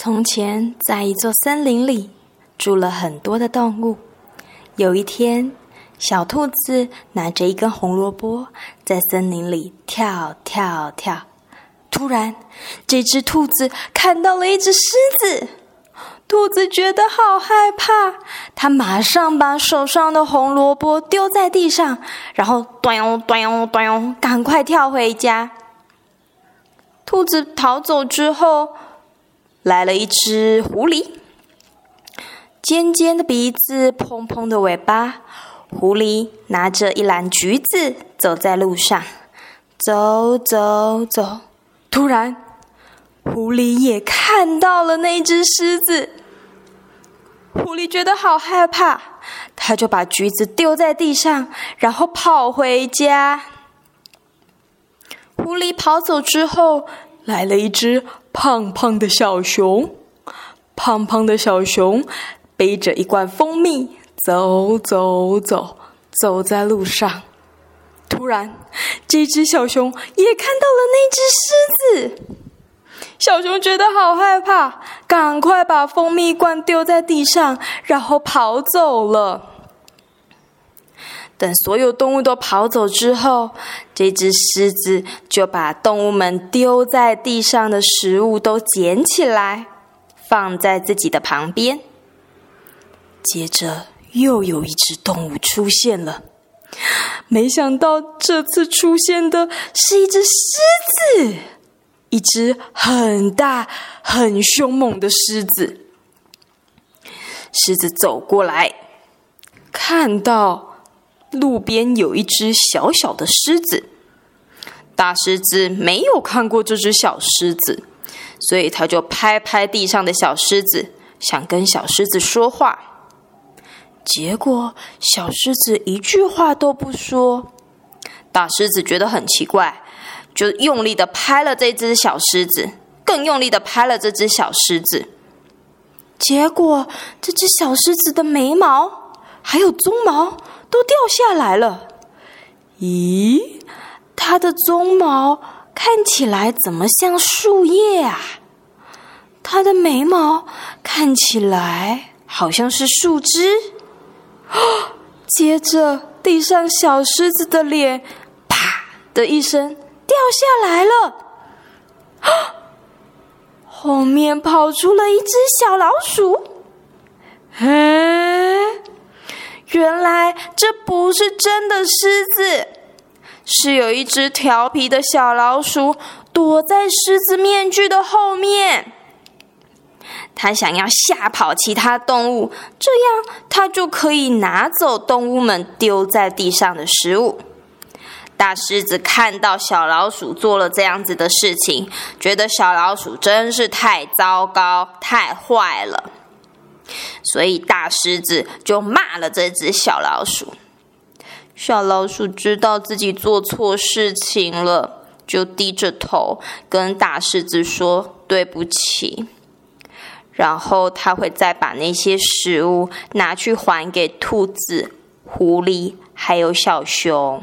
从前，在一座森林里，住了很多的动物。有一天，小兔子拿着一根红萝卜，在森林里跳跳跳。突然，这只兔子看到了一只狮子，兔子觉得好害怕，它马上把手上的红萝卜丢在地上，然后端哟端哟端哟，赶快跳回家。兔子逃走之后。来了一只狐狸，尖尖的鼻子，蓬蓬的尾巴。狐狸拿着一篮橘子，走在路上，走走走。突然，狐狸也看到了那只狮子。狐狸觉得好害怕，他就把橘子丢在地上，然后跑回家。狐狸跑走之后。来了一只胖胖的小熊，胖胖的小熊背着一罐蜂蜜，走走走，走在路上。突然，这只小熊也看到了那只狮子，小熊觉得好害怕，赶快把蜂蜜罐丢在地上，然后跑走了。等所有动物都跑走之后，这只狮子就把动物们丢在地上的食物都捡起来，放在自己的旁边。接着，又有一只动物出现了。没想到这次出现的是一只狮子，一只很大、很凶猛的狮子。狮子走过来，看到。路边有一只小小的狮子，大狮子没有看过这只小狮子，所以他就拍拍地上的小狮子，想跟小狮子说话。结果小狮子一句话都不说，大狮子觉得很奇怪，就用力的拍了这只小狮子，更用力的拍了这只小狮子。结果这只小狮子的眉毛还有鬃毛。都掉下来了，咦，它的鬃毛看起来怎么像树叶啊？它的眉毛看起来好像是树枝。接着，地上小狮子的脸啪的一声掉下来了，后面跑出了一只小老鼠。嘿。原来这不是真的狮子，是有一只调皮的小老鼠躲在狮子面具的后面。它想要吓跑其他动物，这样它就可以拿走动物们丢在地上的食物。大狮子看到小老鼠做了这样子的事情，觉得小老鼠真是太糟糕、太坏了。所以大狮子就骂了这只小老鼠。小老鼠知道自己做错事情了，就低着头跟大狮子说对不起。然后他会再把那些食物拿去还给兔子、狐狸还有小熊。